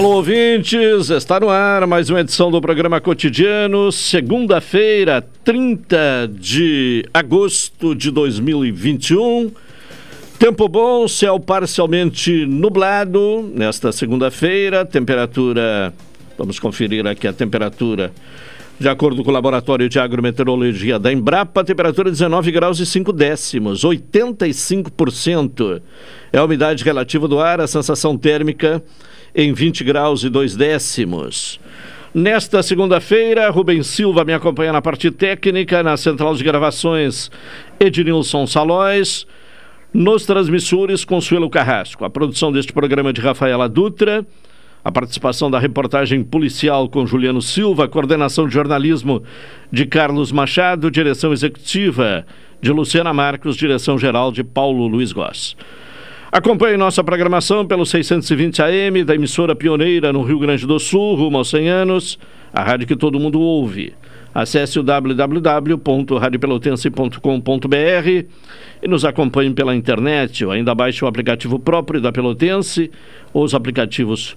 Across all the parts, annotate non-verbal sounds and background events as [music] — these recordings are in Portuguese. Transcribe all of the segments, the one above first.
Alô, ouvintes! Está no ar mais uma edição do programa cotidiano, segunda-feira, 30 de agosto de 2021. Tempo bom, céu parcialmente nublado nesta segunda-feira, temperatura. Vamos conferir aqui a temperatura. De acordo com o Laboratório de Agrometeorologia da Embrapa, temperatura 19 graus e 5 décimos, 85%. É a umidade relativa do ar, a sensação térmica em 20 graus e 2 décimos. Nesta segunda-feira, Rubens Silva me acompanha na parte técnica, na central de gravações Ednilson Salóis, nos transmissores Consuelo Carrasco. A produção deste programa é de Rafaela Dutra, a participação da reportagem policial com Juliano Silva, coordenação de jornalismo de Carlos Machado, direção executiva de Luciana Marcos, direção geral de Paulo Luiz Goss. Acompanhe nossa programação pelo 620 AM da emissora pioneira no Rio Grande do Sul, rumo aos 100 anos, a rádio que todo mundo ouve. Acesse o www.radiopelotense.com.br e nos acompanhe pela internet ou ainda baixe o aplicativo próprio da Pelotense ou os aplicativos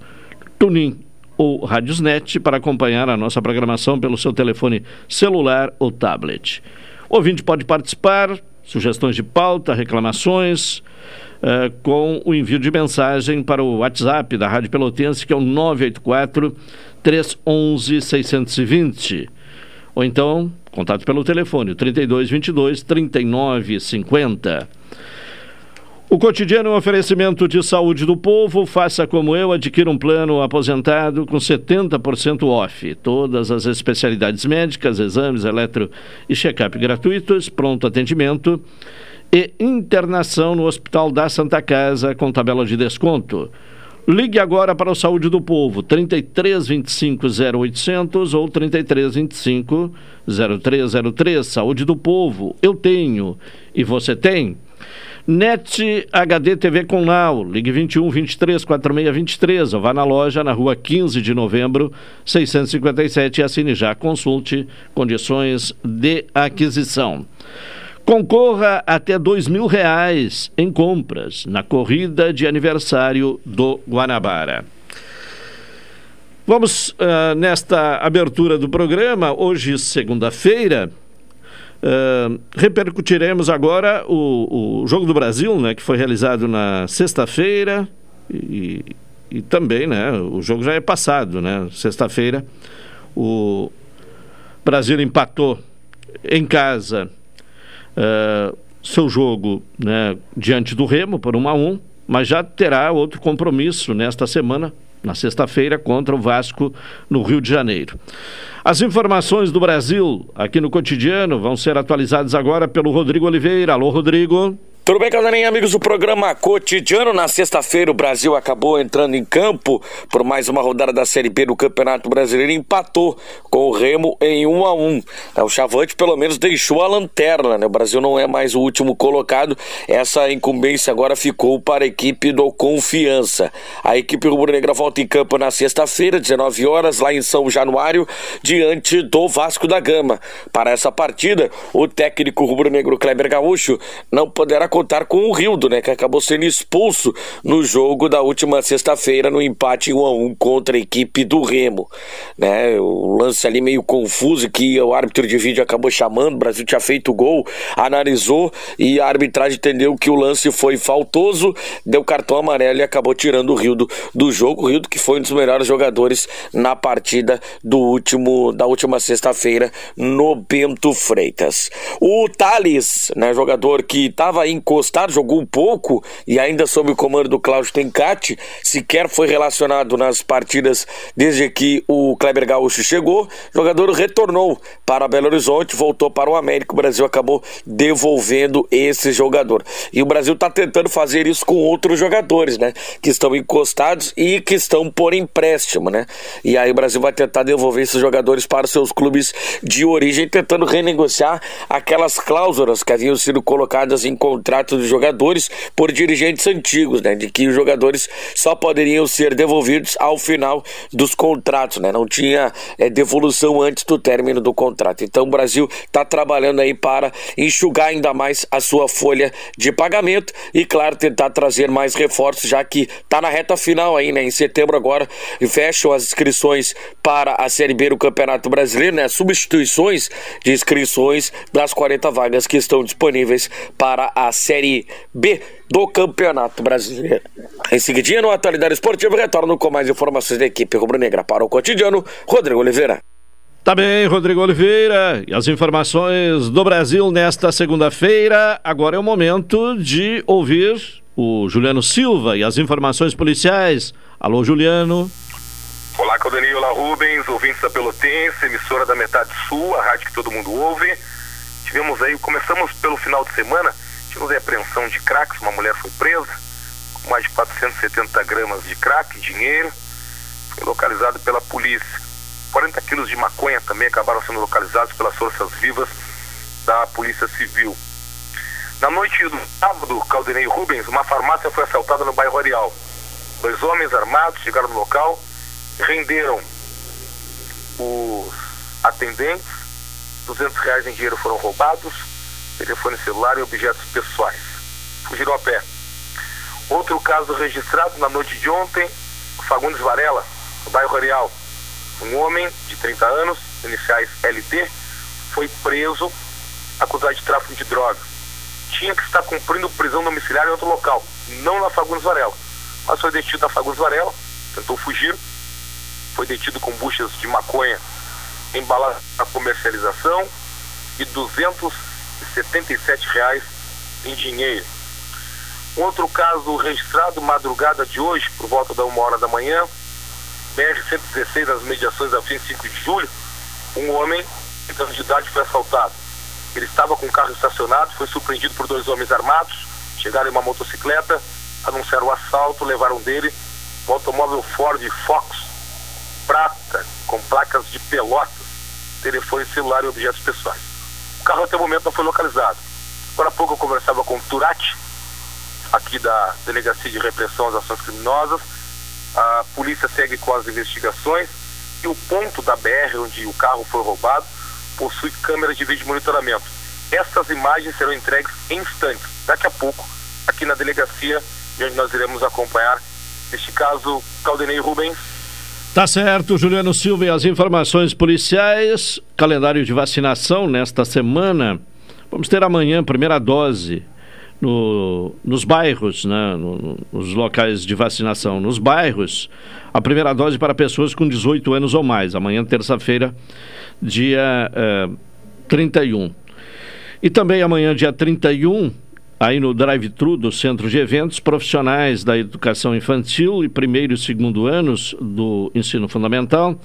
Tunin ou Radiosnet para acompanhar a nossa programação pelo seu telefone celular ou tablet. O ouvinte pode participar, sugestões de pauta, reclamações, uh, com o envio de mensagem para o WhatsApp da Rádio Pelotense, que é o 984 311 620. Ou então, contato pelo telefone 3222 3950. O cotidiano é um oferecimento de saúde do povo. Faça como eu, adquira um plano aposentado com 70% off. Todas as especialidades médicas, exames, eletro e check-up gratuitos, pronto atendimento e internação no Hospital da Santa Casa com tabela de desconto. Ligue agora para o Saúde do Povo, 3325 0800 ou 3325 0303. Saúde do Povo, eu tenho e você tem. NET HD TV com Now, ligue 21 23 46 23 ou vá na loja na rua 15 de novembro 657 e assine já. Consulte condições de aquisição. Concorra até dois mil reais em compras na corrida de aniversário do Guanabara. Vamos uh, nesta abertura do programa, hoje segunda-feira, uh, repercutiremos agora o, o, Jogo do Brasil, né, que foi realizado na sexta-feira e, e, também, né, o jogo já é passado, né, sexta-feira o Brasil empatou em casa uh, seu jogo né, diante do Remo por 1 a 1 mas já terá outro compromisso nesta semana, na sexta-feira, contra o Vasco no Rio de Janeiro. As informações do Brasil aqui no cotidiano vão ser atualizadas agora pelo Rodrigo Oliveira. Alô, Rodrigo. Tudo bem, Caldarinha, amigos do programa Cotidiano? Na sexta-feira, o Brasil acabou entrando em campo por mais uma rodada da Série B do Campeonato Brasileiro e empatou com o Remo em 1 a 1 O Chavante, pelo menos, deixou a lanterna, né? O Brasil não é mais o último colocado. Essa incumbência agora ficou para a equipe do Confiança. A equipe rubro-negra volta em campo na sexta-feira, 19 horas, lá em São Januário, diante do Vasco da Gama. Para essa partida, o técnico rubro-negro Kleber Gaúcho não poderá contar com o Rildo, né, que acabou sendo expulso no jogo da última sexta-feira no empate 1 a 1 contra a equipe do Remo, né? O lance ali meio confuso que o árbitro de vídeo acabou chamando, o Brasil tinha feito o gol, analisou e a arbitragem entendeu que o lance foi faltoso, deu cartão amarelo e acabou tirando o Rildo do jogo, o Rildo que foi um dos melhores jogadores na partida do último da última sexta-feira no Bento Freitas. O Thales, né, jogador que estava encostado, jogou um pouco e ainda sob o comando do Cláudio Tencati, sequer foi relacionado nas partidas desde que o Kleber Gaúcho chegou. O jogador retornou para Belo Horizonte, voltou para o América. O Brasil acabou devolvendo esse jogador. E o Brasil está tentando fazer isso com outros jogadores, né? Que estão encostados e que estão por empréstimo, né? E aí o Brasil vai tentar devolver esses jogadores para seus clubes de origem, tentando renegociar aquelas cláusulas que haviam sido colocadas em contrato dos jogadores por dirigentes antigos, né? De que os jogadores só poderiam ser devolvidos ao final dos contratos, né? Não tinha é, devolução antes do término do contrato. Então o Brasil está trabalhando aí para enxugar ainda mais a sua folha de pagamento e, claro, tentar trazer mais reforços, já que está na reta final aí, né? Em setembro agora fecham as inscrições para a Série B do Campeonato Brasileiro, né? Substituições de inscrições das 40 vagas que estão disponíveis para a Série B do Campeonato Brasileiro. Em seguidinha, no Atualidade Esportiva, retorno com mais informações da equipe rubro-negra para o cotidiano, Rodrigo Oliveira. Tá bem, Rodrigo Oliveira. E as informações do Brasil nesta segunda-feira. Agora é o momento de ouvir o Juliano Silva e as informações policiais. Alô, Juliano. Olá, Caldenil, olá, Rubens, ouvintes da Pelotense, emissora da Metade Sul, a rádio que todo mundo ouve. Tivemos aí, começamos pelo final de semana, tivemos aí apreensão de crack, uma mulher foi presa, com mais de 470 gramas de crack, dinheiro, foi localizado pela polícia. 40 quilos de maconha também acabaram sendo localizados pelas forças vivas da Polícia Civil. Na noite do sábado, Caldenei Rubens, uma farmácia foi assaltada no bairro Areal. Dois homens armados chegaram no local renderam os atendentes, 200 reais em dinheiro foram roubados, telefone celular e objetos pessoais. Fugiram a pé. Outro caso registrado na noite de ontem, Fagundes Varela, no bairro Areal. Um homem de 30 anos, iniciais LT, foi preso acusado de tráfico de drogas. Tinha que estar cumprindo prisão domiciliar em outro local, não na Fagundes Varela. Mas foi detido na Fagundes Varela, tentou fugir, foi detido com buchas de maconha embaladas para comercialização e 277 reais em dinheiro. Um outro caso registrado madrugada de hoje, por volta da uma hora da manhã, BR-116, nas mediações da FIM 5 de julho, um homem de de idade foi assaltado. Ele estava com o carro estacionado, foi surpreendido por dois homens armados, chegaram em uma motocicleta, anunciaram o assalto, levaram dele um automóvel Ford Fox prata com placas de pelotas, telefone celular e objetos pessoais. O carro até o momento não foi localizado. Agora há pouco eu conversava com o Turati, aqui da Delegacia de Repressão às Ações Criminosas. A polícia segue com as investigações e o ponto da BR onde o carro foi roubado possui câmeras de vídeo monitoramento. Essas imagens serão entregues em instantes, daqui a pouco, aqui na delegacia, onde nós iremos acompanhar este caso Caldenei Rubens Tá certo, Juliano Silva e as informações policiais. Calendário de vacinação nesta semana. Vamos ter amanhã primeira dose no, nos bairros, né, no, nos locais de vacinação. Nos bairros, a primeira dose para pessoas com 18 anos ou mais. Amanhã, terça-feira, dia eh, 31. E também amanhã, dia 31, aí no drive-thru do Centro de Eventos, profissionais da educação infantil e primeiro e segundo anos do ensino fundamental,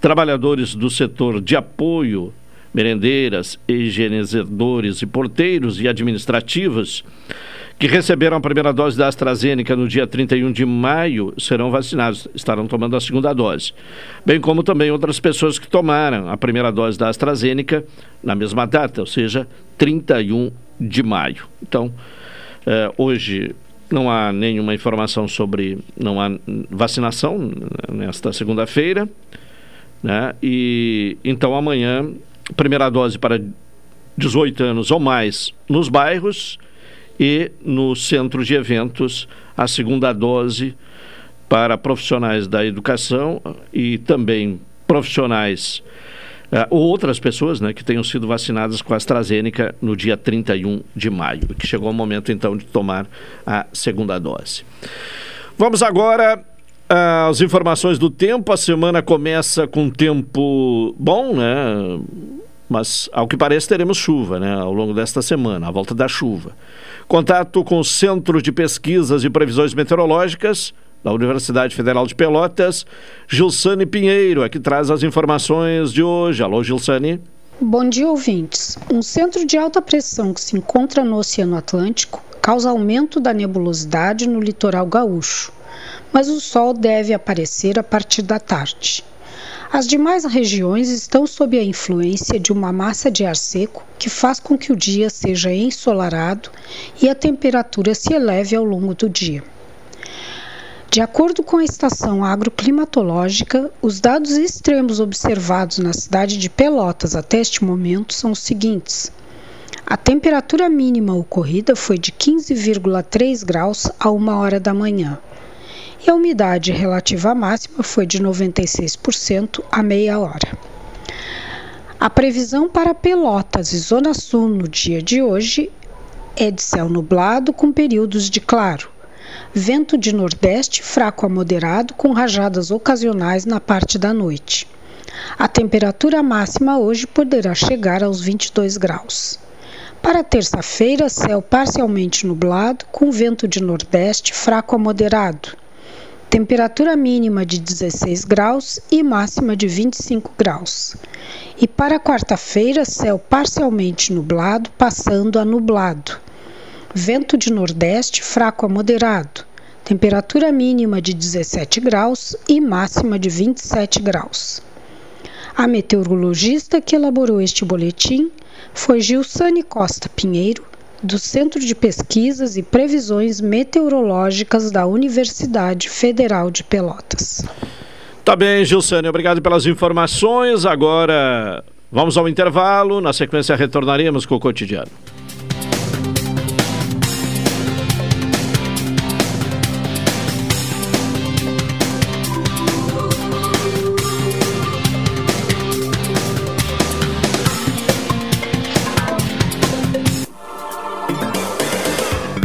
trabalhadores do setor de apoio, merendeiras, higienizadores e porteiros e administrativos que receberam a primeira dose da AstraZeneca no dia 31 de maio serão vacinados, estarão tomando a segunda dose. Bem como também outras pessoas que tomaram a primeira dose da AstraZeneca na mesma data, ou seja, 31 de maio. Então, eh, hoje não há nenhuma informação sobre. não há vacinação nesta segunda-feira. Né? E então amanhã, primeira dose para 18 anos ou mais nos bairros e no centro de eventos a segunda dose para profissionais da educação e também profissionais uh, ou outras pessoas né, que tenham sido vacinadas com a AstraZeneca no dia 31 de maio, que chegou o momento então de tomar a segunda dose. Vamos agora às informações do tempo. A semana começa com tempo bom, né? Mas, ao que parece, teremos chuva né, ao longo desta semana, a volta da chuva. Contato com o Centro de Pesquisas e Previsões Meteorológicas da Universidade Federal de Pelotas, Gilsane Pinheiro, é que traz as informações de hoje. Alô, Gilsane. Bom dia, ouvintes. Um centro de alta pressão que se encontra no Oceano Atlântico causa aumento da nebulosidade no litoral gaúcho, mas o sol deve aparecer a partir da tarde. As demais regiões estão sob a influência de uma massa de ar seco que faz com que o dia seja ensolarado e a temperatura se eleve ao longo do dia. De acordo com a estação agroclimatológica, os dados extremos observados na cidade de Pelotas até este momento são os seguintes. A temperatura mínima ocorrida foi de 15,3 graus a uma hora da manhã a umidade relativa máxima foi de 96% a meia hora. A previsão para Pelotas e Zona Sul no dia de hoje é de céu nublado com períodos de claro. Vento de nordeste fraco a moderado com rajadas ocasionais na parte da noite. A temperatura máxima hoje poderá chegar aos 22 graus. Para terça-feira, céu parcialmente nublado, com vento de nordeste fraco a moderado temperatura mínima de 16 graus e máxima de 25 graus. E para quarta-feira, céu parcialmente nublado, passando a nublado. Vento de nordeste fraco a moderado. Temperatura mínima de 17 graus e máxima de 27 graus. A meteorologista que elaborou este boletim foi Gilsane Costa Pinheiro, do Centro de Pesquisas e Previsões Meteorológicas da Universidade Federal de Pelotas. Tá bem, Gilsane, obrigado pelas informações. Agora vamos ao intervalo, na sequência retornaremos com o cotidiano.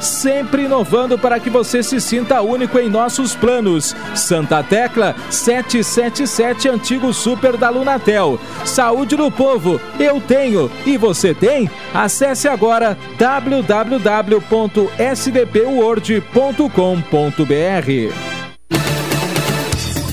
sempre inovando para que você se sinta único em nossos planos. Santa Tecla 777 Antigo Super da Lunatel. Saúde do povo, eu tenho e você tem? Acesse agora www.sdpword.com.br.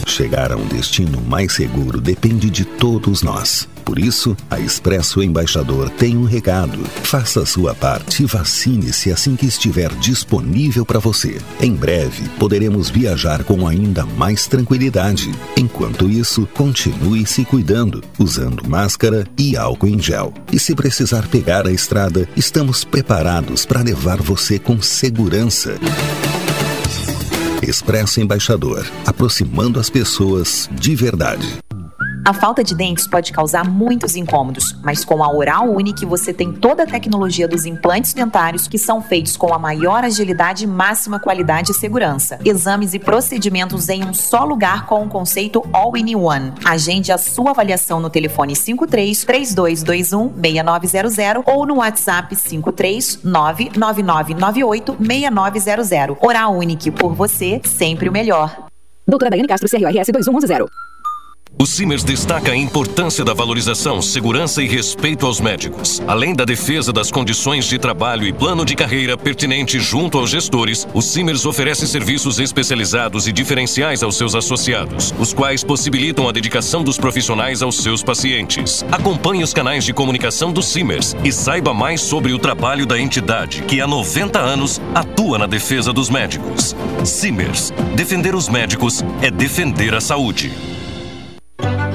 Chegar a um destino mais seguro depende de todos nós. Por isso, a Expresso Embaixador tem um recado. Faça a sua parte e vacine-se assim que estiver disponível para você. Em breve, poderemos viajar com ainda mais tranquilidade. Enquanto isso, continue se cuidando, usando máscara e álcool em gel. E se precisar pegar a estrada, estamos preparados para levar você com segurança. Expresso Embaixador, aproximando as pessoas de verdade. A falta de dentes pode causar muitos incômodos, mas com a Oral Unique você tem toda a tecnologia dos implantes dentários que são feitos com a maior agilidade máxima qualidade e segurança. Exames e procedimentos em um só lugar com o conceito All in One. Agende a sua avaliação no telefone 53 3221 6900 ou no WhatsApp 53 99998 6900. Oral Unique por você, sempre o melhor. Doutora Daiane Castro, CRRS 2110. O Simers destaca a importância da valorização, segurança e respeito aos médicos. Além da defesa das condições de trabalho e plano de carreira pertinente junto aos gestores, o Simers oferece serviços especializados e diferenciais aos seus associados, os quais possibilitam a dedicação dos profissionais aos seus pacientes. Acompanhe os canais de comunicação do Simers e saiba mais sobre o trabalho da entidade, que há 90 anos atua na defesa dos médicos. Simers. Defender os médicos é defender a saúde.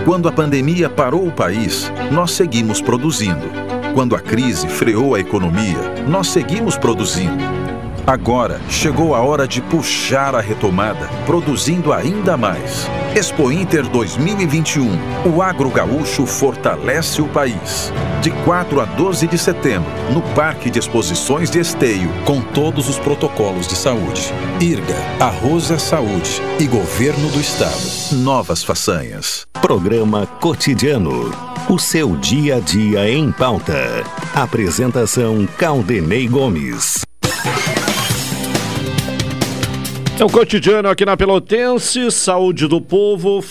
Quando a pandemia parou o país, nós seguimos produzindo. Quando a crise freou a economia, nós seguimos produzindo. Agora chegou a hora de puxar a retomada, produzindo ainda mais. Expo Inter 2021. O agro gaúcho fortalece o país. De 4 a 12 de setembro, no Parque de Exposições de Esteio, com todos os protocolos de saúde. IRGA, Arroz é Saúde e Governo do Estado. Novas façanhas. Programa Cotidiano. O seu dia a dia em pauta. Apresentação Caldenei Gomes. É o cotidiano aqui na Pelotense, saúde do povo.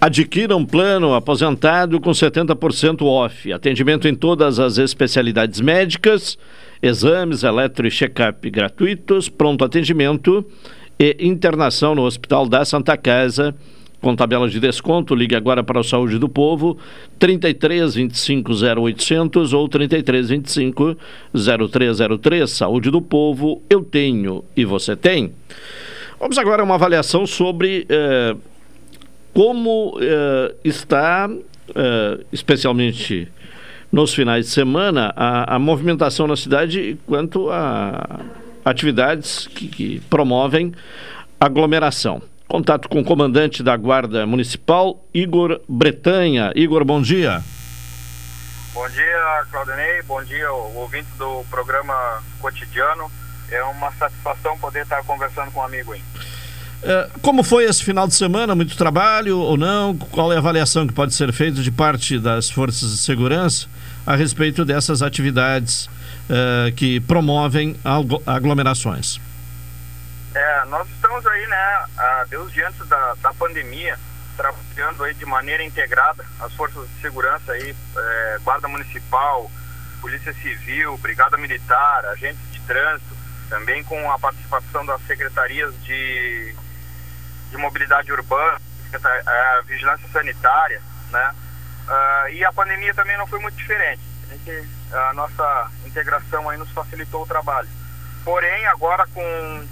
Adquira um plano aposentado com 70% off. Atendimento em todas as especialidades médicas, exames, eletro e check-up gratuitos, pronto atendimento e internação no Hospital da Santa Casa com tabela de desconto. Ligue agora para o Saúde do Povo, 33 25 0800 ou 33 25 0303. Saúde do Povo, eu tenho e você tem. Vamos agora a uma avaliação sobre eh, como eh, está, eh, especialmente nos finais de semana, a, a, movimentação na cidade quanto a atividades que, que promovem aglomeração. Contato com o comandante da Guarda Municipal, Igor Bretanha. Igor, bom dia. Bom dia, Claudinei. Bom dia, ouvinte do programa cotidiano. É uma satisfação poder estar conversando com um amigo aí. É, como foi esse final de semana? Muito trabalho ou não? Qual é a avaliação que pode ser feita de parte das forças de segurança a respeito dessas atividades uh, que promovem aglomerações? É, nós estamos aí, né, desde antes da, da pandemia, trabalhando aí de maneira integrada, as forças de segurança aí, é, Guarda Municipal, Polícia Civil, Brigada Militar, agentes de trânsito, também com a participação das secretarias de, de mobilidade urbana, a vigilância sanitária, né? Uh, e a pandemia também não foi muito diferente. A, gente, a nossa integração aí nos facilitou o trabalho. Porém, agora com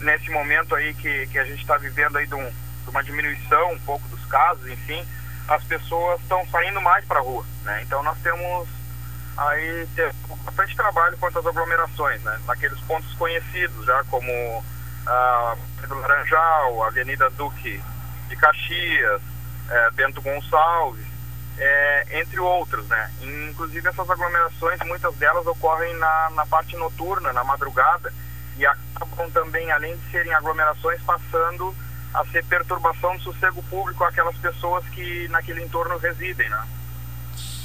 nesse momento aí que, que a gente está vivendo aí de, um, de, uma diminuição um pouco dos casos, enfim, as pessoas estão saindo mais para a rua, né? Então nós temos aí ter bastante trabalho quanto às aglomerações, né? Naqueles pontos conhecidos já como a do Laranjal, a Avenida Duque de Caxias, é, Bento Gonçalves, é, entre outros, né? Inclusive essas aglomerações, muitas delas ocorrem na, na parte noturna, na madrugada, e acabam também, além de serem aglomerações, passando a ser perturbação do sossego público àquelas pessoas que naquele entorno residem, né?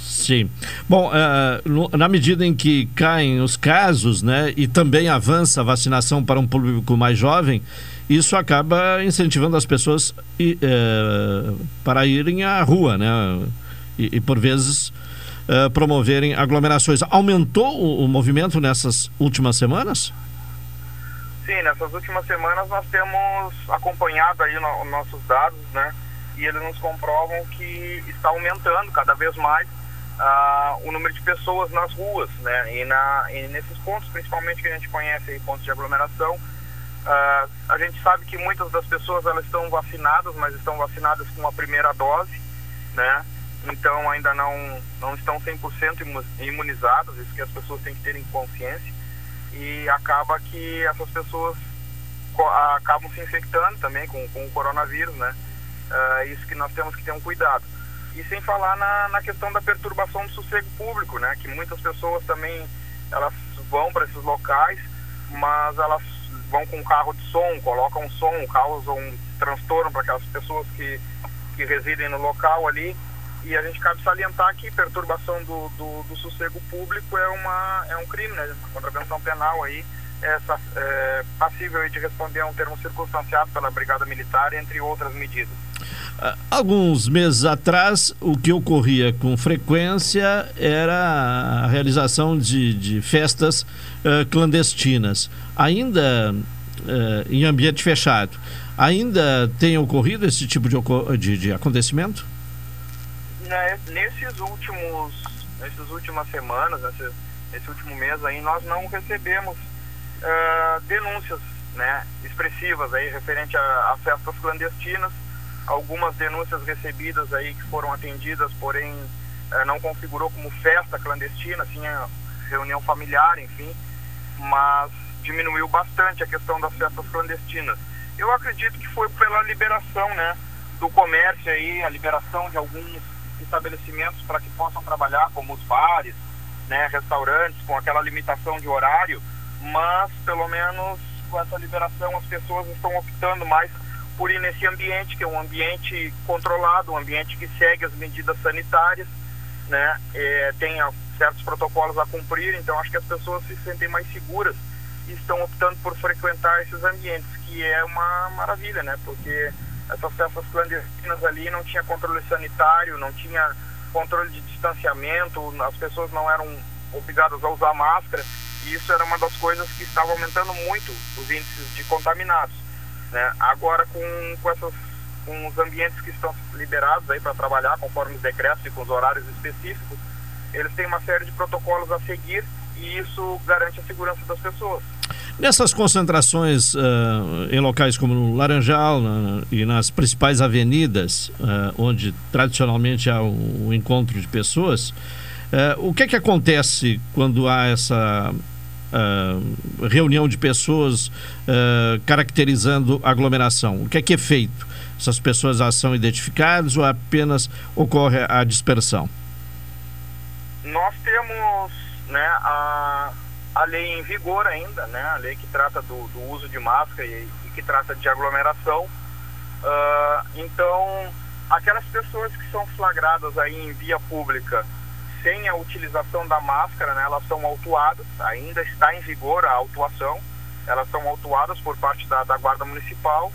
Sim. Bom, uh, na medida em que caem os casos, né, e também avança a vacinação para um público mais jovem, isso acaba incentivando as pessoas e, uh, para irem à rua, né, e, e por vezes uh, promoverem aglomerações. Aumentou o, o movimento nessas últimas semanas? Sim, nessas últimas semanas nós temos acompanhado aí no, nossos dados, né? e eles nos comprovam que está aumentando cada vez mais o número de pessoas nas ruas, né? E, na, e nesses pontos, principalmente que a gente conhece aí, pontos de aglomeração, a gente sabe que muitas das pessoas elas estão vacinadas, mas estão vacinadas com a primeira dose, né? Então ainda não, não estão 100% imunizadas, isso que as pessoas têm que ter em consciência. E acaba que essas pessoas acabam se infectando também com, com o coronavírus, né? Uh, isso que nós temos que ter um cuidado. E sem falar na, na questão da perturbação do sossego público, né? Que muitas pessoas também elas vão para esses locais, mas elas vão com carro de som, colocam som, causam um transtorno para aquelas pessoas que, que residem no local ali. E a gente cabe salientar que perturbação do, do, do sossego público é, uma, é um crime, né? Contravenção penal aí é, é passível de responder a um termo circunstanciado pela Brigada Militar, entre outras medidas. Alguns meses atrás, o que ocorria com frequência era a realização de, de festas uh, clandestinas, ainda uh, em ambiente fechado. Ainda tem ocorrido esse tipo de, de, de acontecimento? Né, nesses últimos, nessas últimas semanas, nesse, nesse último mês aí, nós não recebemos uh, denúncias né, expressivas aí referente a, a festas clandestinas algumas denúncias recebidas aí que foram atendidas, porém eh, não configurou como festa clandestina, tinha reunião familiar, enfim, mas diminuiu bastante a questão das festas clandestinas. Eu acredito que foi pela liberação, né, do comércio aí, a liberação de alguns estabelecimentos para que possam trabalhar, como os bares, né, restaurantes, com aquela limitação de horário, mas pelo menos com essa liberação as pessoas estão optando mais por ir nesse ambiente, que é um ambiente controlado, um ambiente que segue as medidas sanitárias, né? É, tem certos protocolos a cumprir, então acho que as pessoas se sentem mais seguras e estão optando por frequentar esses ambientes, que é uma maravilha, né? Porque essas festas clandestinas ali não tinha controle sanitário, não tinha controle de distanciamento, as pessoas não eram obrigadas a usar máscara, e isso era uma das coisas que estava aumentando muito os índices de contaminados. Né? Agora, com, com, essas, com os ambientes que estão liberados aí para trabalhar, conforme os decretos e com os horários específicos, eles têm uma série de protocolos a seguir e isso garante a segurança das pessoas. Nessas concentrações uh, em locais como no Laranjal e nas principais avenidas, uh, onde tradicionalmente há um, um encontro de pessoas, uh, o que é que acontece quando há essa uh, reunião de pessoas uh, caracterizando aglomeração? O que é que é feito? Essas pessoas são identificadas ou apenas ocorre a dispersão? Nós temos né, a, a lei em vigor ainda, né, a lei que trata do, do uso de máscara e, e, que trata de aglomeração. Uh, então, aquelas pessoas que são flagradas aí em via pública sem a utilização da máscara, né, elas são autuadas, ainda está em vigor a autuação, elas são autuadas por parte da, da Guarda Municipal.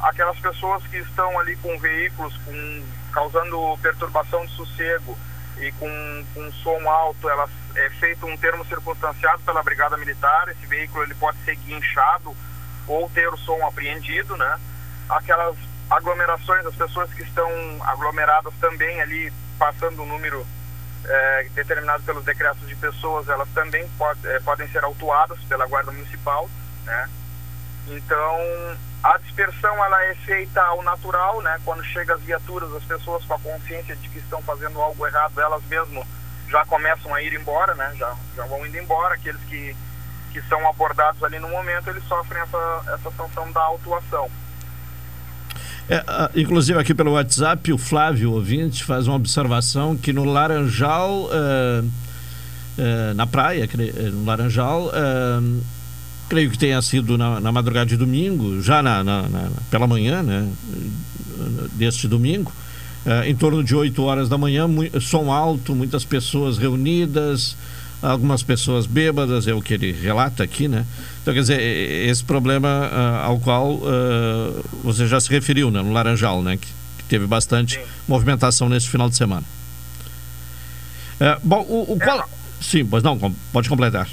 Aquelas pessoas que estão ali com veículos com, causando perturbação de sossego e com, com som alto, elas é feito um termo circunstanciado pela Brigada Militar, esse veículo ele pode ser guinchado ou ter o som apreendido, né? Aquelas aglomerações, as pessoas que estão aglomeradas também ali passando o número é, determinado pelos decretos de pessoas, elas também pode, é, podem ser autuadas pela Guarda Municipal, né? Então, a dispersão ela é feita ao natural, né? Quando chega as viaturas, as pessoas com a consciência de que estão fazendo algo errado, elas mesmo já começam a ir embora, né? Já, já vão indo embora. Aqueles que, que são abordados ali no momento, eles sofrem essa, essa sanção da autuação. É, inclusive aqui pelo WhatsApp, o Flávio ouvinte faz uma observação que no Laranjal, uh, uh, na praia, no Laranjal, creio que tenha sido na, na madrugada de domingo, já na, na, na, pela manhã, né, deste domingo, em torno de 8 horas da manhã, som alto, muitas pessoas reunidas, algumas pessoas bêbadas, é o que ele relata aqui, né? Então, quer dizer, esse problema uh, ao qual uh, você já se referiu, né? No Laranjal, né? Que, que teve bastante Sim. movimentação nesse final de semana. Uh, bom, o, o qual... Sim, pois não, pode completar.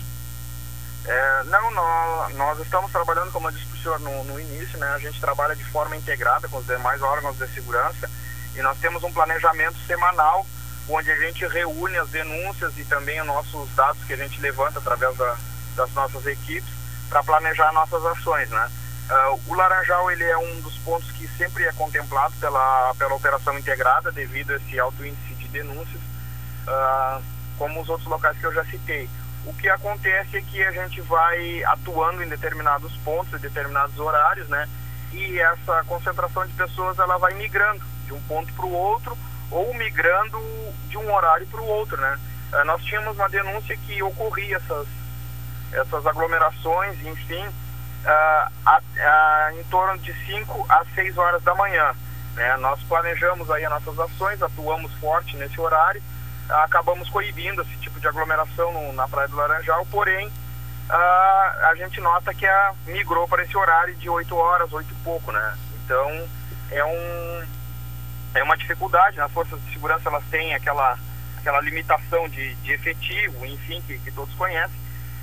É, não, nós, nós, estamos trabalhando, como eu disse para o senhor no, no, início, né? A gente trabalha de forma integrada com os demais órgãos de segurança E nós temos um planejamento semanal onde a gente reúne as denúncias e também os nossos dados que a gente levanta através da, das nossas equipes para planejar nossas ações, né? Uh, o Laranjal ele é um dos pontos que sempre é contemplado pela, pela operação integrada devido a esse alto índice de denúncias, uh, como os outros locais que eu já citei. O que acontece é que a gente vai atuando em determinados pontos, em determinados horários, né? E essa concentração de pessoas ela vai migrando de um ponto para o outro ou migrando de um horário para o outro, né? Uh, nós tínhamos uma denúncia que ocorria essas essas aglomerações, enfim, uh, a, a, em torno de 5 a 6 horas da manhã. Né? Nós planejamos aí as nossas ações, atuamos forte nesse horário, acabamos coibindo esse tipo de aglomeração no, na Praia do Laranjal, porém uh, a gente nota que a, migrou para esse horário de 8 horas, 8 e pouco, né? Então é um é uma dificuldade, as forças de segurança elas têm aquela aquela limitação de, de efetivo, enfim, que, que todos conhecem,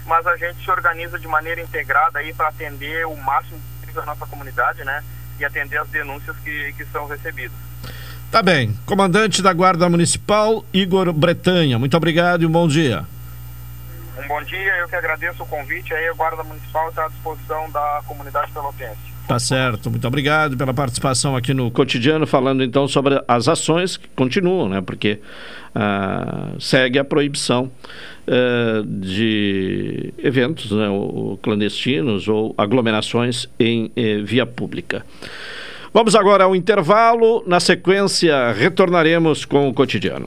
mas a gente se organiza de maneira integrada aí para atender o máximo da nossa comunidade, né? E atender as denúncias que, que são recebidas. Tá bem. Comandante da Guarda Municipal, Igor Bretanha. Muito obrigado e um bom dia. Um bom dia, eu que agradeço o convite. Aí a Guarda Municipal está à disposição da comunidade pelotense. Tá certo, muito obrigado pela participação aqui no cotidiano, falando então sobre as ações que continuam, né? Porque uh, segue a proibição uh, de eventos né? clandestinos ou aglomerações em eh, via pública. Vamos agora ao intervalo, na sequência retornaremos com o cotidiano.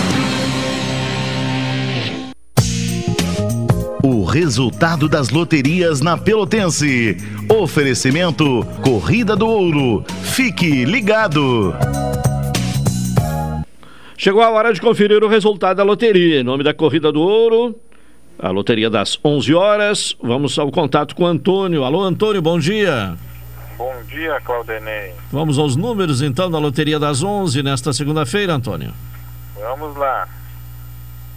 Resultado das loterias na Pelotense. Oferecimento Corrida do Ouro. Fique ligado. Chegou a hora de conferir o resultado da loteria. Em nome da Corrida do Ouro, a loteria das 11 horas. Vamos ao contato com o Antônio. Alô, Antônio, bom dia. Bom dia, Claudenei. Vamos aos números então da loteria das 11 nesta segunda-feira, Antônio. Vamos lá.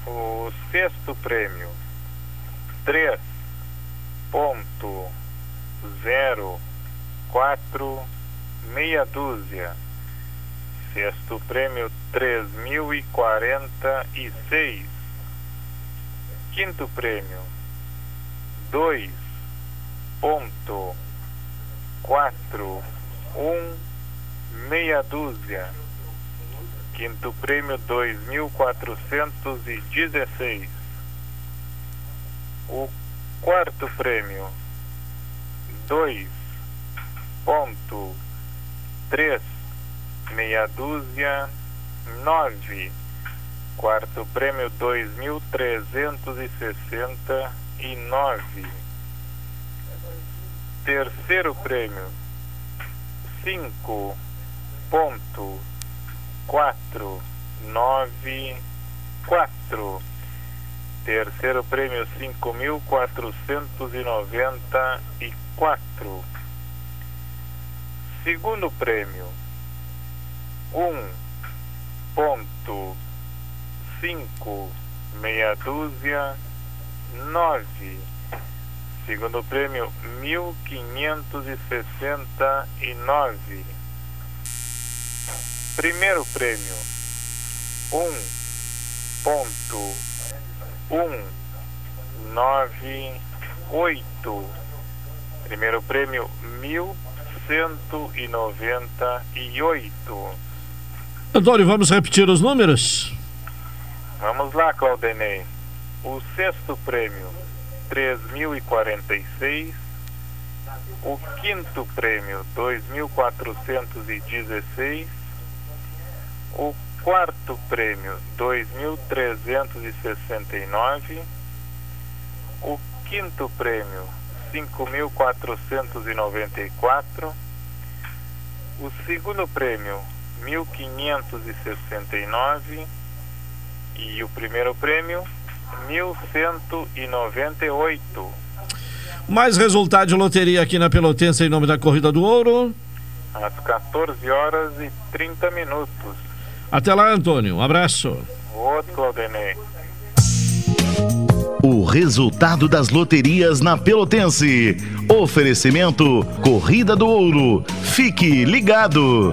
O sexto prêmio três ponto zero quatro meia dúzia. Sexto prêmio três mil e quarenta e seis. Quinto prêmio dois ponto quatro um meia dúzia. Quinto prêmio dois mil quatrocentos e dezesseis o quarto prêmio 2.3 meia dúzia 9 quarto prêmio 2369 terceiro prêmio 5.494 Terceiro prêmio cinco mil quatrocentos e noventa e quatro. Segundo prêmio um ponto cinco meia dúzia nove. Segundo prêmio mil quinhentos e sessenta e nove. Primeiro prêmio um ponto um nove oito primeiro prêmio mil cento e noventa e oito Antônio, vamos repetir os números? Vamos lá, Claudenei. O sexto prêmio, três mil e quarenta e seis. O quinto prêmio, dois mil quatrocentos e dezesseis. O quarto prêmio, 2.369. O quinto prêmio 5.494, o segundo prêmio 1.569 e o primeiro prêmio 1.198. Mais resultado de loteria aqui na Pelotense em nome da Corrida do Ouro. Às 14 horas e 30 minutos. Até lá, Antônio. Um abraço. Outro. O resultado das loterias na Pelotense. Oferecimento Corrida do Ouro. Fique ligado.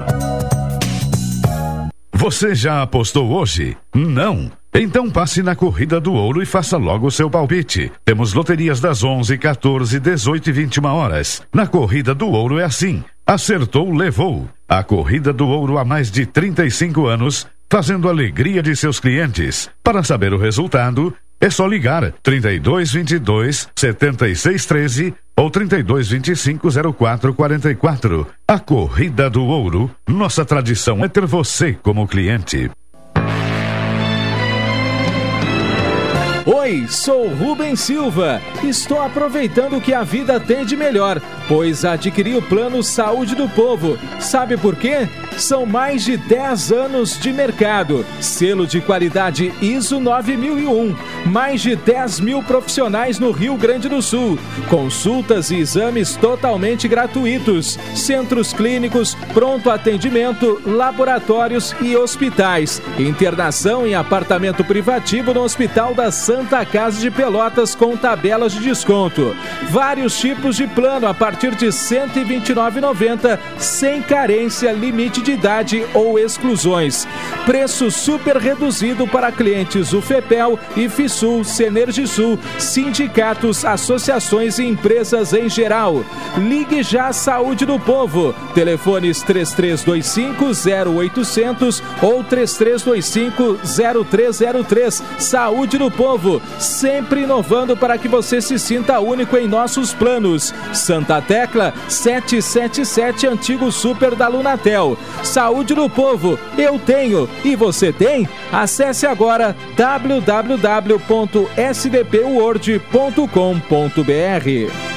Você já apostou hoje? Não. Então passe na Corrida do Ouro e faça logo o seu palpite. Temos loterias das 11, 14, 18 e 21 horas. Na Corrida do Ouro é assim. Acertou, levou. A Corrida do Ouro há mais de 35 anos, fazendo alegria de seus clientes. Para saber o resultado, é só ligar 32 22 76 13 ou 32 25 04 44. A Corrida do Ouro, nossa tradição é ter você como cliente. Oi, sou Rubem Silva. Estou aproveitando o que a vida tem de melhor, pois adquiri o plano Saúde do Povo. Sabe por quê? São mais de 10 anos de mercado, selo de qualidade ISO 9001, mais de 10 mil profissionais no Rio Grande do Sul, consultas e exames totalmente gratuitos, centros clínicos, pronto atendimento, laboratórios e hospitais, internação em apartamento privativo no Hospital da Santa Casa de Pelotas com tabelas de desconto. Vários tipos de plano a partir de R$ 129,90, sem carência, limite de idade ou exclusões. Preço super reduzido para clientes UFEPEL, IFISUL, Senergisul, sindicatos, associações e empresas em geral. Ligue já à Saúde do Povo. Telefones 3325 0800 ou 3325 0303. Saúde do Povo, sempre inovando para que você se sinta único em nossos planos. Santa Tecla 777 Antigo Super da Lunatel. Saúde do Povo, eu tenho e você tem? Acesse agora www.sdpword.com.br.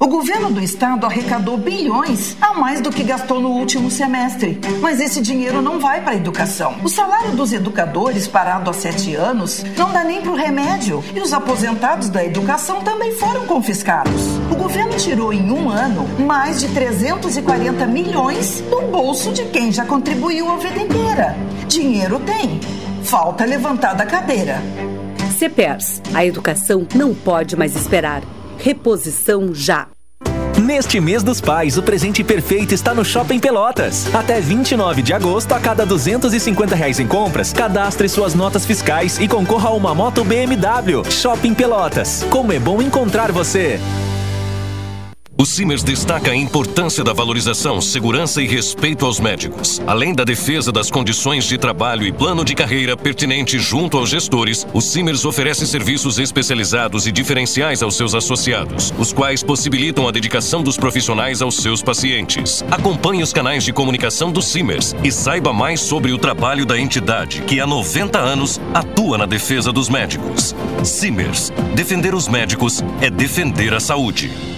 O governo do estado arrecadou bilhões a mais do que gastou no último semestre. Mas esse dinheiro não vai para a educação. O salário dos educadores, parado há sete anos, não dá nem para o remédio. E os aposentados da educação também foram confiscados. O governo tirou em um ano mais de 340 milhões do bolso de quem já contribuiu a vida inteira. Dinheiro tem. Falta levantar da cadeira. CEPERS. A educação não pode mais esperar. Reposição já. Neste mês dos pais, o presente perfeito está no Shopping Pelotas. Até 29 de agosto, a cada 250 reais em compras, cadastre suas notas fiscais e concorra a uma moto BMW. Shopping Pelotas. Como é bom encontrar você! O Simers destaca a importância da valorização, segurança e respeito aos médicos. Além da defesa das condições de trabalho e plano de carreira pertinente junto aos gestores, o Simers oferece serviços especializados e diferenciais aos seus associados, os quais possibilitam a dedicação dos profissionais aos seus pacientes. Acompanhe os canais de comunicação do Simers e saiba mais sobre o trabalho da entidade, que há 90 anos atua na defesa dos médicos. Simers. Defender os médicos é defender a saúde.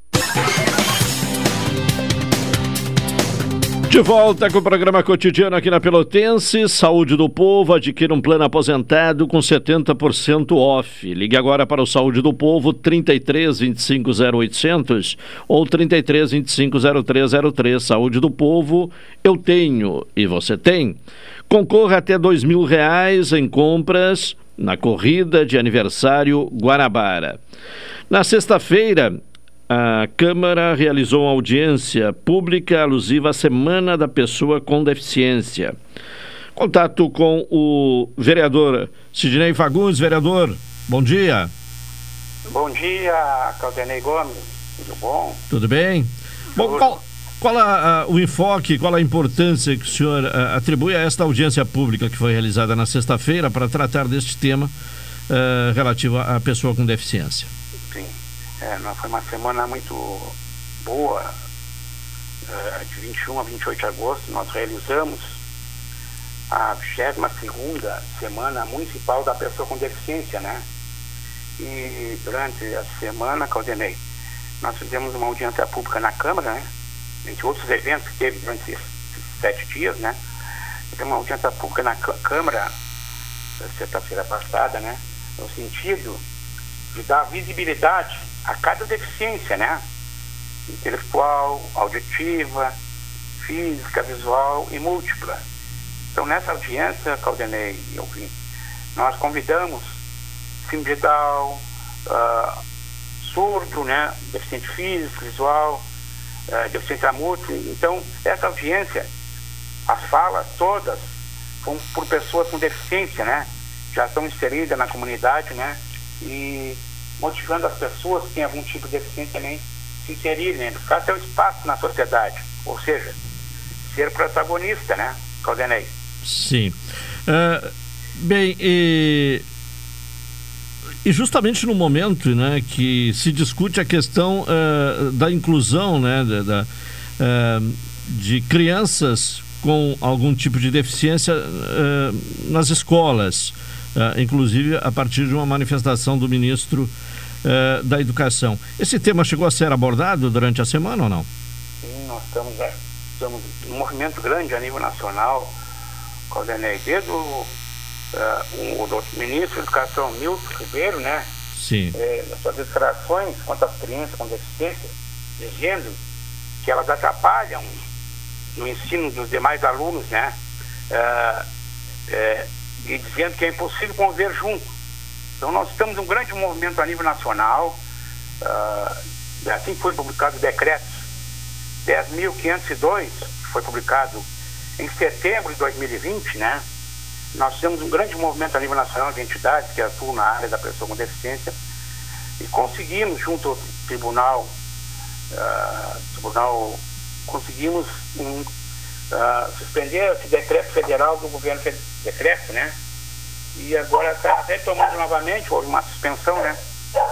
De volta com o programa cotidiano aqui na Pelotense. Saúde do Povo. Adquira um plano aposentado com 70% off. Ligue agora para o Saúde do Povo 33 25 0800 ou 33 25 0303. Saúde do Povo, eu tenho e você tem. Concorra até dois mil reais em compras na corrida de aniversário Guanabara. Na sexta-feira, a Câmara realizou uma audiência pública alusiva à Semana da Pessoa com Deficiência. Contato com o vereador Sidney Fagundes. Vereador, bom dia. Bom dia, Caldenei Gomes. Tudo bom? Tudo bem? Bom, qual, qual a, a, o enfoque, qual a importância que o senhor a, atribui a esta audiência pública que foi realizada na sexta-feira para tratar deste tema uh, relativo à pessoa com deficiência? É, foi uma semana muito boa uh, de 21 a 28 de agosto, nós realizamos a 22 Semana Municipal da Pessoa com Deficiência, né? E durante a semana, Caldenei, nós fizemos uma audiência pública na Câmara, né? Entre outros eventos que teve durante esses sete dias, né? Tivemos uma audiência pública na Câmara, sexta-feira passada, né? No sentido de dar visibilidade a cada deficiência, né? Intelectual, auditiva, física, visual e múltipla. Então, nessa audiência, Caldenei e ouvinte, nós convidamos simbiedal, uh, ah, surdo, né? Deficiente físico, visual, uh, deficiência múltipla. Então, essa audiência, as falas todas, foram por pessoas com deficiência, né? Já estão inseridas na comunidade, né? E motivando as pessoas que têm algum tipo de deficiência também se inserirem, né? buscar seu espaço na sociedade. Ou seja, ser protagonista, né, Caldenei? Sim. Uh, bem, e, e, justamente no momento né, que se discute a questão uh, da inclusão né, da, da uh, de crianças com algum tipo de deficiência nas escolas, inclusive a partir de uma manifestação do ministro da Educação. Esse tema chegou a ser abordado durante a semana ou não? Sim, nós estamos, é, estamos num movimento grande a nível nacional Caldenei, desde o, uh, o, ministro da Educação Milton Ribeiro, né? Sim. É, nas suas declarações quanto às crianças com deficiência, dizendo que elas atrapalham no ensino dos demais alunos, né? Uh, é, e dizendo que é impossível conviver junto. Então nós estamos um grande movimento a nível nacional, uh, assim foi publicado o decreto 10.502, que foi publicado em setembro de 2020, né, nós temos um grande movimento a nível nacional de entidades que atuam na área da pessoa com deficiência e conseguimos, junto ao tribunal, uh, tribunal conseguimos um, uh, suspender esse decreto federal do governo decreto, né? E agora está retomando novamente, houve uma suspensão, né?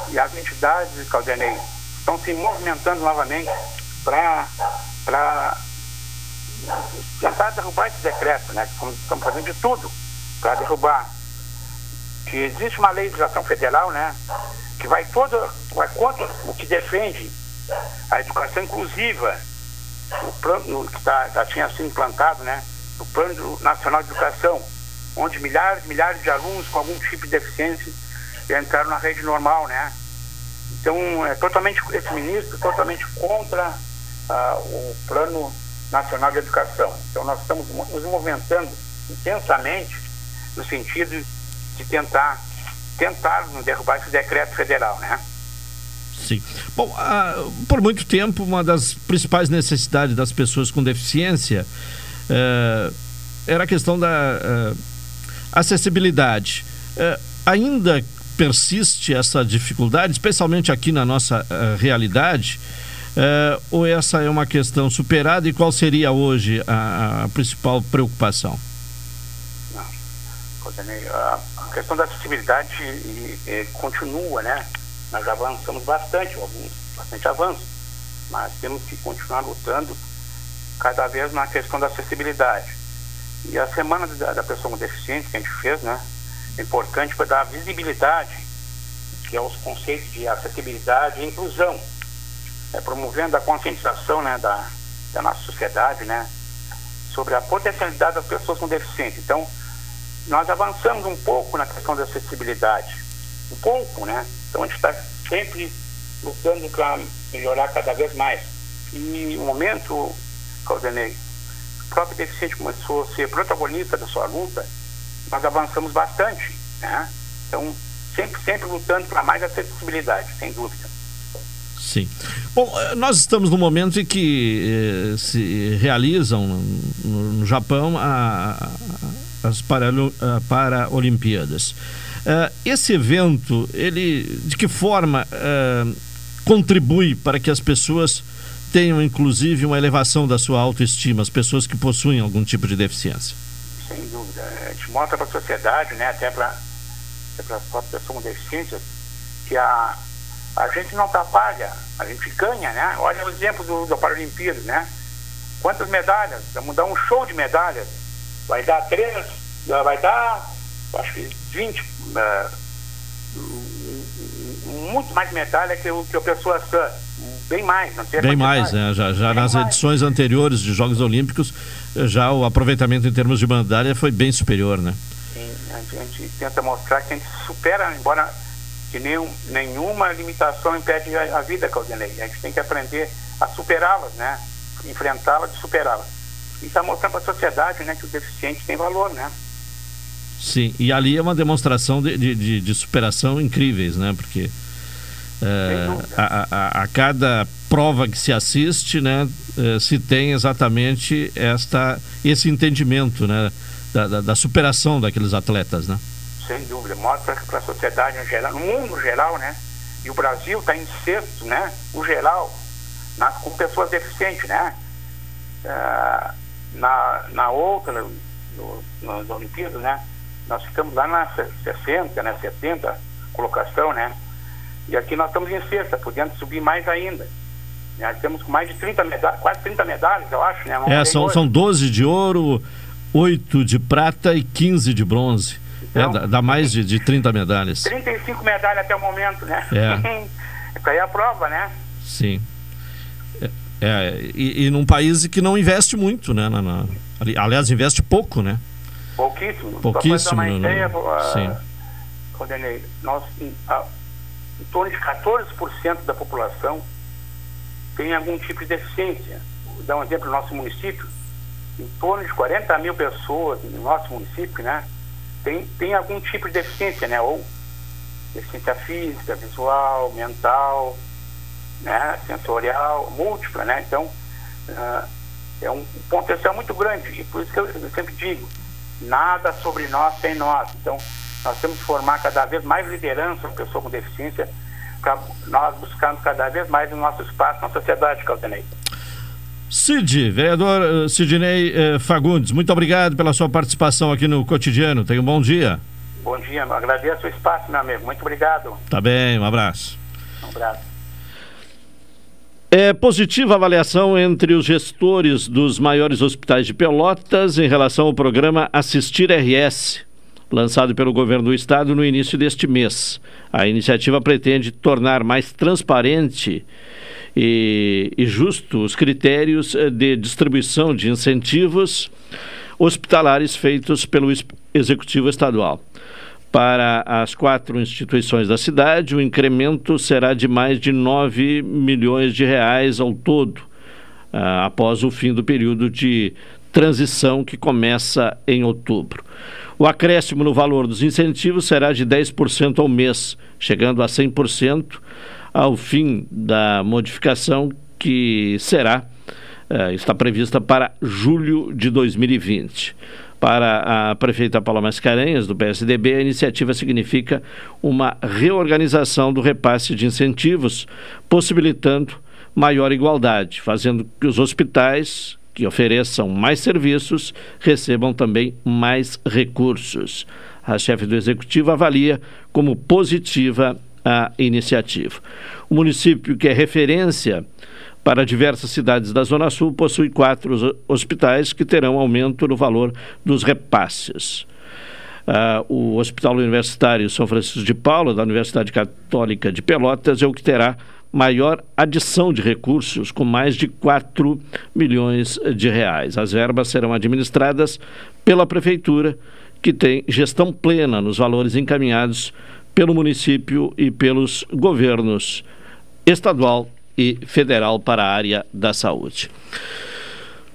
E as entidades, Caldenei, estão se movimentando novamente para tentar derrubar esse decreto, né? Estamos fazendo de tudo para derrubar. Que existe uma legislação federal, né? Que vai todo, vai contra o que defende a educação inclusiva, o plano que tá, já tinha sido implantado, né? O Plano Nacional de Educação, onde milhares e milhares de alunos com algum tipo de deficiência entraram na rede normal, né? Então, é totalmente, esse ministro é totalmente contra uh, o plano Nacional de Educação. Então, nós estamos nos movimentando intensamente no sentido de tentar, tentar derrubar esse decreto federal, né? Sim. Bom, ah, por muito tempo, uma das principais necessidades das pessoas com deficiência eh, era a questão da eh, acessibilidade. Eh, ainda persiste essa dificuldade, especialmente aqui na nossa realidade, Uh, ou essa é uma questão superada e qual seria hoje a, a principal preocupação? A questão da acessibilidade e, e, continua, né? Nós avançamos bastante, alguns, bastante avanço, mas temos que continuar lutando cada vez na questão da acessibilidade. E a Semana da, da Pessoa com Deficiência que a gente fez, né? É importante para dar visibilidade que é os conceitos de acessibilidade e inclusão é, promovendo a conscientização né, da, da nossa sociedade né, sobre a potencialidade das pessoas com deficiência. Então, nós avançamos um pouco na questão da acessibilidade. Um pouco, né? Então, a gente está sempre lutando para melhorar cada vez mais. E o momento, Caldenei, o próprio deficiente começou a ser protagonista da sua luta, nós avançamos bastante, né? Então, sempre, sempre lutando para mais acessibilidade, sem dúvida. Sim. Bom, eh, nós estamos no momento em que eh, se realizam no, Japão a, as Paralimpíadas. Uh, esse evento, ele de que forma uh, contribui para que as pessoas tenham, inclusive, uma elevação da sua autoestima, as pessoas que possuem algum tipo de deficiência? Sem dúvida. A gente mostra para a sociedade, né, até para a própria pessoa com deficiência, que a a gente não atrapalha, a gente ganha, né? Olha o exemplo do, do Paralimpíada, né? quantas medalhas? Vamos dar um show de medalhas. Vai dar três, vai dar, acho que 20, uh, muito mais medalha que o, que o Pessoa Sã. Bem mais, não Bem mais, né? Já, já nas mais. edições anteriores de Jogos Olímpicos, já o aproveitamento em termos de medalha foi bem superior, né? Sim, a gente tenta mostrar que a gente supera, embora que nenhum, nenhuma limitação impede a, a vida, Caldenei. A gente tem que aprender a superá-las, né? Enfrentá-las e superá-las. E está mostrando para a sociedade né, que o deficiente tem valor, né? Sim, e ali é uma demonstração de, de, de superação incríveis, né? Porque é, a, a, a, cada prova que se assiste, né, é, se tem exatamente esta, esse entendimento, né, da, da, da superação daqueles atletas, né? Sem dúvida, mostra para a sociedade em geral, no mundo geral, né? E o Brasil está em sexto, né? O geral, na, com pessoas deficientes, né? É, na, na outra, no, nas Olimpíadas, né? Nós ficamos lá na 60, né? 70 colocação, né? E aqui nós estamos em sexta, podendo subir mais ainda. Nós temos mais de 30 medalhas, quase 30 medalhas, eu acho, né? é, são, são 12 de ouro, 8 de prata e 15 de bronze. É, então, é, dá, mais de, de 30 medalhas. 35 medalhas até o momento, né? É. [laughs] Isso aí é a prova, né? Sim. É, é, e, e num país que não investe muito, né? Na, na, aliás, investe pouco, né? Pouquíssimo. Pouquíssimo. Só uma ideia, no, uh, Sim. Coordenei, nós, uh, em torno de 14% da população tem algum tipo de deficiência. Vou dar um exemplo no nosso município, em torno de 40 mil pessoas no nosso município, né, tem, tem algum tipo de deficiência, né, ou deficiência física, visual, mental, né, sensorial, múltipla, né, então uh, é um potencial muito grande e por isso que eu, eu sempre digo, nada sobre nós sem nós, então nós temos que formar cada vez mais liderança para pessoa com deficiência, para nós buscarmos cada vez mais o nosso espaço na sociedade, Caldenei. Cid, vereador eh, Sidney eh, Fagundes, muito obrigado pela sua participação aqui no cotidiano. Tenha um bom dia. Bom dia, agradeço o espaço, meu amigo. Muito obrigado. Tá bem, um abraço. Um abraço. É positiva a avaliação entre os gestores dos maiores hospitais de Pelotas em relação ao programa Assistir RS lançado pelo governo do estado no início deste mês. A iniciativa pretende tornar mais transparente e, e justo os critérios eh, de distribuição de incentivos hospitalares feitos pelo executivo estadual. Para as quatro instituições da cidade, o incremento será de mais de 9 milhões de reais ao todo, ah, após o fim do período de transição que começa em outubro. O acréscimo no valor dos incentivos será de 10% ao mês, chegando a 100% ao fim da modificação que será eh, está prevista para julho de 2020. Para a prefeita Paula Mascarenhas, do PSDB, a iniciativa significa uma reorganização do repasse de incentivos, possibilitando maior igualdade, fazendo que os hospitais que ofereçam mais serviços recebam também mais recursos. A chefe do executivo avalia como positiva a iniciativa. O município, que é referência para diversas cidades da Zona Sul, possui quatro hospitais que terão aumento no valor dos repasses. Uh, o Hospital Universitário São Francisco de Paula, da Universidade Católica de Pelotas, é o que terá maior adição de recursos, com mais de 4 milhões de reais. As verbas serão administradas pela Prefeitura, que tem gestão plena nos valores encaminhados pelo município e pelos governos estadual e federal para a área da saúde.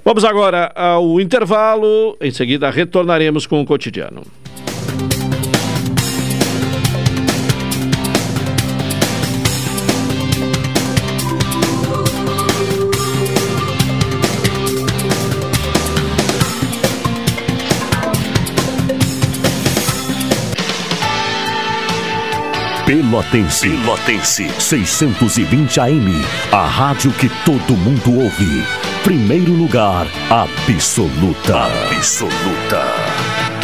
Vamos agora ao intervalo, em seguida retornaremos com o cotidiano. Pelotense. Pelotense. 620 AM. A rádio que todo mundo ouve. Primeiro lugar, absoluta. Absoluta.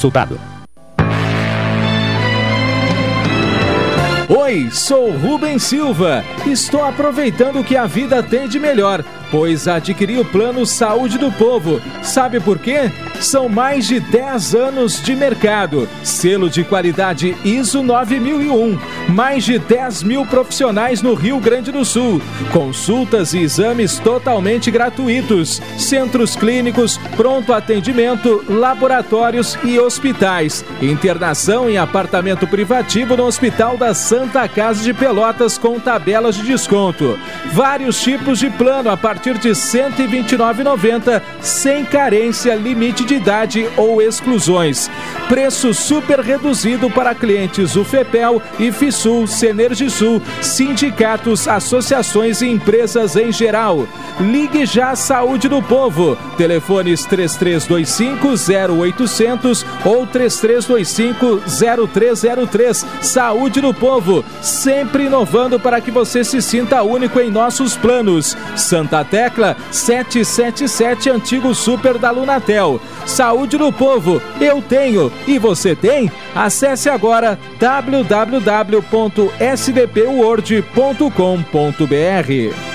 Oi, sou Rubens Silva. Estou aproveitando o que a vida tem de melhor, pois adquiri o plano Saúde do Povo. Sabe por quê? São mais de 10 anos de mercado. Selo de qualidade ISO 9001. Mais de 10 mil profissionais no Rio Grande do Sul. Consultas e exames totalmente gratuitos. Centros clínicos, pronto atendimento, laboratórios e hospitais. Internação em apartamento privativo no Hospital da Santa Casa de Pelotas com tabelas de desconto. Vários tipos de plano a partir de R$ 129,90, sem carência, limite de idade ou exclusões. Preço super reduzido para clientes UFEPEL, IFISUL, Senergisul, sindicatos, associações e empresas em geral. Ligue já Saúde do Povo. Telefones 3325 0800 ou 3325 0303. Saúde do Povo, sempre inovando para que você se sinta único em nossos planos. Santa Tecla 777 Antigo Super da Lunatel. Saúde do Povo, eu tenho e você tem? Acesse agora www.sdpword.com.br.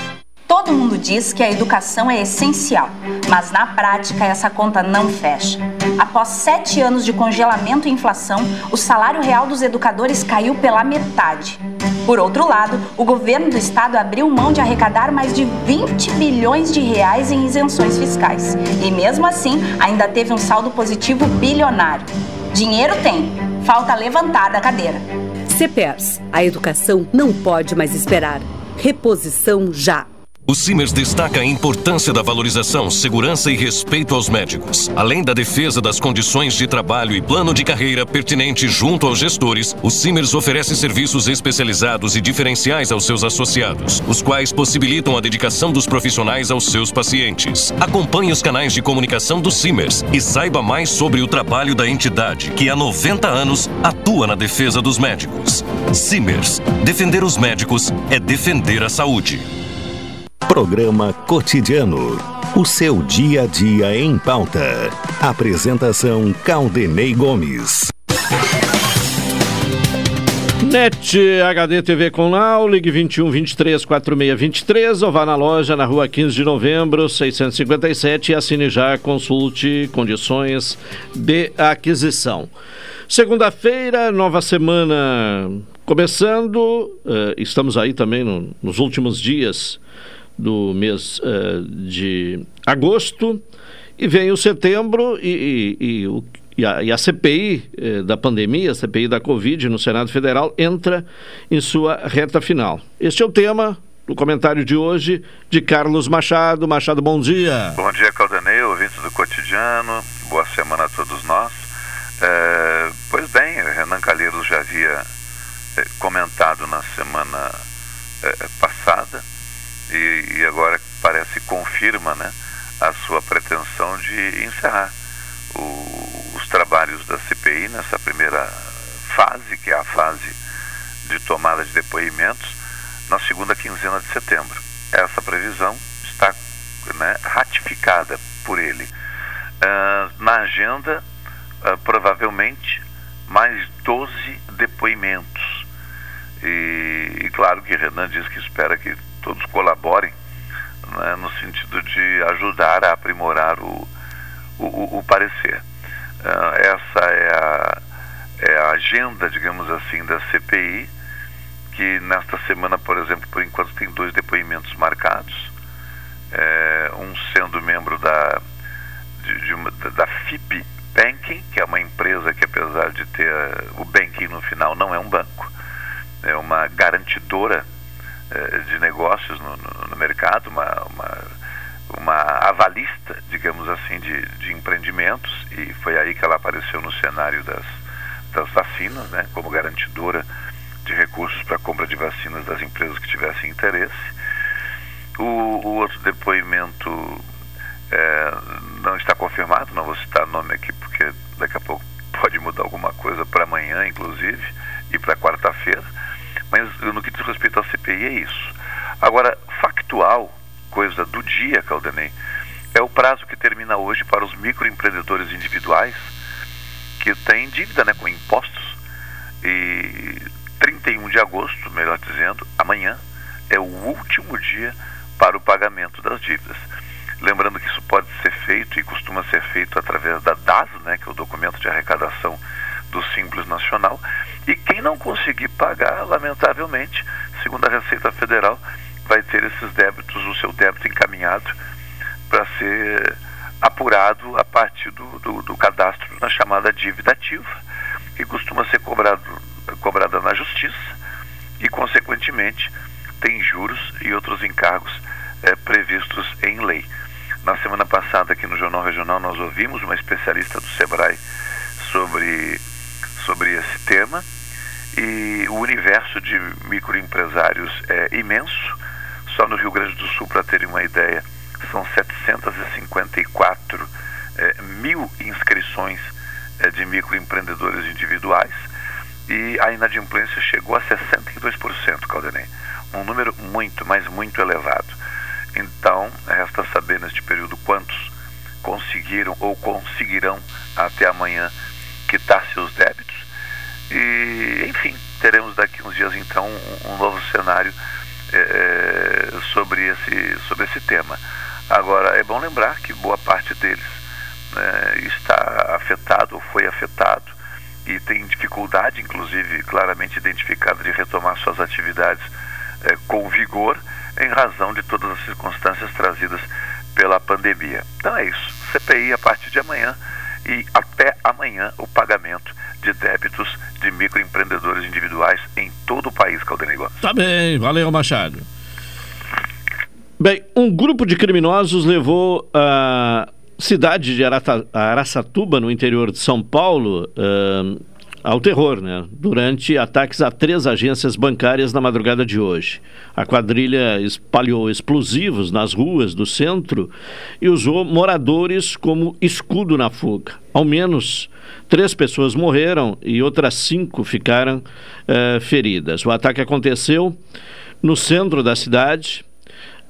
Todo mundo diz que a educação é essencial, mas na prática essa conta não fecha. Após sete anos de congelamento e inflação, o salário real dos educadores caiu pela metade. Por outro lado, o governo do estado abriu mão de arrecadar mais de 20 bilhões de reais em isenções fiscais. E mesmo assim, ainda teve um saldo positivo bilionário. Dinheiro tem, falta levantar da cadeira. CPERS, a educação não pode mais esperar. Reposição já. O Simers destaca a importância da valorização, segurança e respeito aos médicos. Além da defesa das condições de trabalho e plano de carreira pertinente junto aos gestores, o Simers oferece serviços especializados e diferenciais aos seus associados, os quais possibilitam a dedicação dos profissionais aos seus pacientes. Acompanhe os canais de comunicação do Simers e saiba mais sobre o trabalho da entidade, que há 90 anos atua na defesa dos médicos. Simers. Defender os médicos é defender a saúde. Programa Cotidiano. O seu dia a dia em pauta. Apresentação Caldenei Gomes. NET HD TV com Lau, ligue 21 23 46 23 ou vá na loja na rua 15 de novembro, 657 e assine já, consulte condições de aquisição. Segunda-feira, nova semana começando, uh, estamos aí também no, nos últimos dias do mês uh, de agosto e vem o setembro e, e, e, o, e a, a, CPI eh, da pandemia, a CPI da Covid no Senado Federal entra em sua reta final. Este é o tema do comentário de hoje de Carlos Machado. Machado, bom dia. Bom dia, Caldanei, ouvintes do cotidiano. Boa semana a todos nós. É, pois bem, Renan Calheiros já havia é, comentado na semana é, passada e, e agora parece confirma né, a sua pretensão de encerrar o, os trabalhos da CPI nessa primeira fase, que é a fase de tomada de depoimentos, na segunda quinzena de setembro. Essa previsão está né, ratificada por ele. Uh, na agenda, uh, provavelmente, mais 12 depoimentos. E, e, claro que Renan diz que espera que todos colaborem né, no sentido de ajudar a aprimorar o, o, o parecer. Uh, essa é a, é a agenda, digamos assim, da CPI, que nesta semana, por exemplo, por enquanto tem dois depoimentos marcados, é, um sendo membro da, de, de uma, da FIP Banking, que é uma empresa que apesar de ter o banking no final não é um banco, é uma garantidora de negócios no, no, no mercado, uma, uma, uma avalista, digamos assim, de, de empreendimentos e foi aí que ela apareceu no cenário das, das vacinas, né, como garantidora de recursos para compra de vacinas das empresas que tivessem interesse. O, o outro depoimento é, não está confirmado, não vou citar nome aqui porque daqui a pouco [laughs] pode mudar alguma coisa para amanhã, inclusive, e para quarta-feira. Mas no que diz respeito à CPI é isso. Agora, factual, coisa do dia, Caldenei, é o prazo que termina hoje para os microempreendedores individuais que têm dívida né, com impostos. E 31 de agosto, melhor dizendo, amanhã, é o último dia para o pagamento das dívidas. Lembrando que isso pode ser feito e costuma ser feito através da DASO, né, que é o documento de arrecadação do Simples Nacional. E quem não conseguir pagar, lamentavelmente, segundo a Receita Federal, vai ter esses débitos, o seu débito encaminhado para ser apurado a partir do, do, do, cadastro na chamada dívida ativa, que costuma ser cobrado, cobrada na justiça e, consequentemente, tem juros e outros encargos é, previstos em lei. Na semana passada, aqui no Jornal Regional, nós ouvimos uma especialista do SEBRAE sobre, tema e o universo de microempresários é imenso. Só no Rio Grande do Sul, para terem uma ideia, são 754 é, mil inscrições é, de microempreendedores individuais e a inadimplência chegou a 62%, Caldenei. Um número muito, mas muito elevado. Então, resta saber neste período quantos conseguiram ou conseguirão até amanhã quitar seus débitos. E, enfim, teremos daqui uns dias então um, um novo cenário é, sobre, esse, sobre esse tema. Agora, é bom lembrar que boa parte deles né, está afetado ou foi afetado e tem dificuldade, inclusive claramente identificada, de retomar suas atividades é, com vigor em razão de todas as circunstâncias trazidas pela pandemia. Então é isso. CPI a partir de amanhã e até amanhã o pagamento de débitos de microempreendedores individuais em todo o país, Caldenei Gomes. Tá bem, valeu Machado. Bem, um grupo de criminosos levou a cidade de Arata, Araçatuba, no interior de São Paulo, uh, ao terror, né? Durante ataques a três agências bancárias na madrugada de hoje. A quadrilha espalhou explosivos nas ruas do centro e usou moradores como escudo na fuga. Ao menos três pessoas morreram e outras cinco ficaram uh, feridas. O ataque aconteceu no centro da cidade,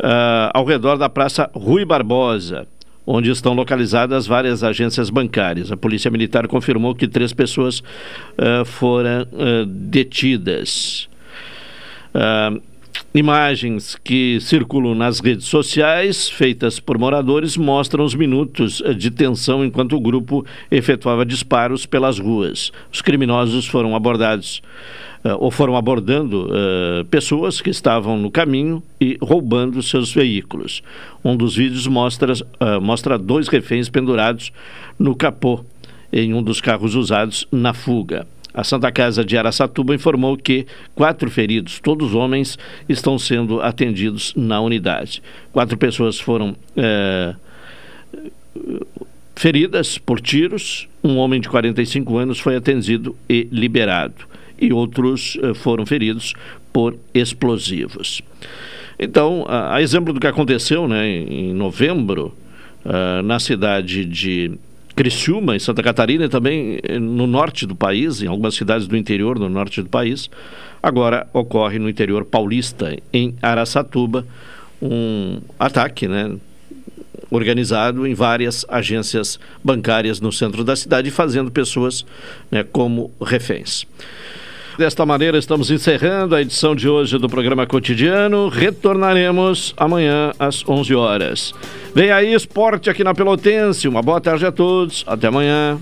uh, ao redor da Praça Rui Barbosa onde estão localizadas várias agências bancárias. A Polícia Militar confirmou que três pessoas uh, foram uh, detidas. Uh, imagens que circulam nas redes sociais, feitas por moradores, mostram os minutos de tensão enquanto o grupo efetuava disparos pelas ruas. Os criminosos foram abordados uh, ou foram abordando uh, pessoas que estavam no caminho e roubando seus veículos. Um dos vídeos mostra, uh, mostra dois reféns pendurados no capô em um dos carros usados na fuga. A Santa Casa de Araçatuba informou que quatro feridos, todos homens, estão sendo atendidos na unidade. Quatro pessoas foram feridas por tiros. Um homem de 45 anos foi atendido e liberado e outros uh, foram feridos por explosivos. Então, a, a, exemplo do que aconteceu né, em, em novembro, uh, na cidade de Criciúma, em Santa Catarina, e também eh, no norte do país, em algumas cidades do interior no norte do país, agora ocorre no interior paulista, em Araçatuba, um ataque, né, organizado em várias agências bancárias no centro da cidade, fazendo pessoas né, como reféns. Desta maneira, estamos encerrando a edição de hoje do programa cotidiano. Retornaremos amanhã às 11 horas. Vem aí, esporte aqui na Pelotense. Uma boa tarde a todos. Até amanhã.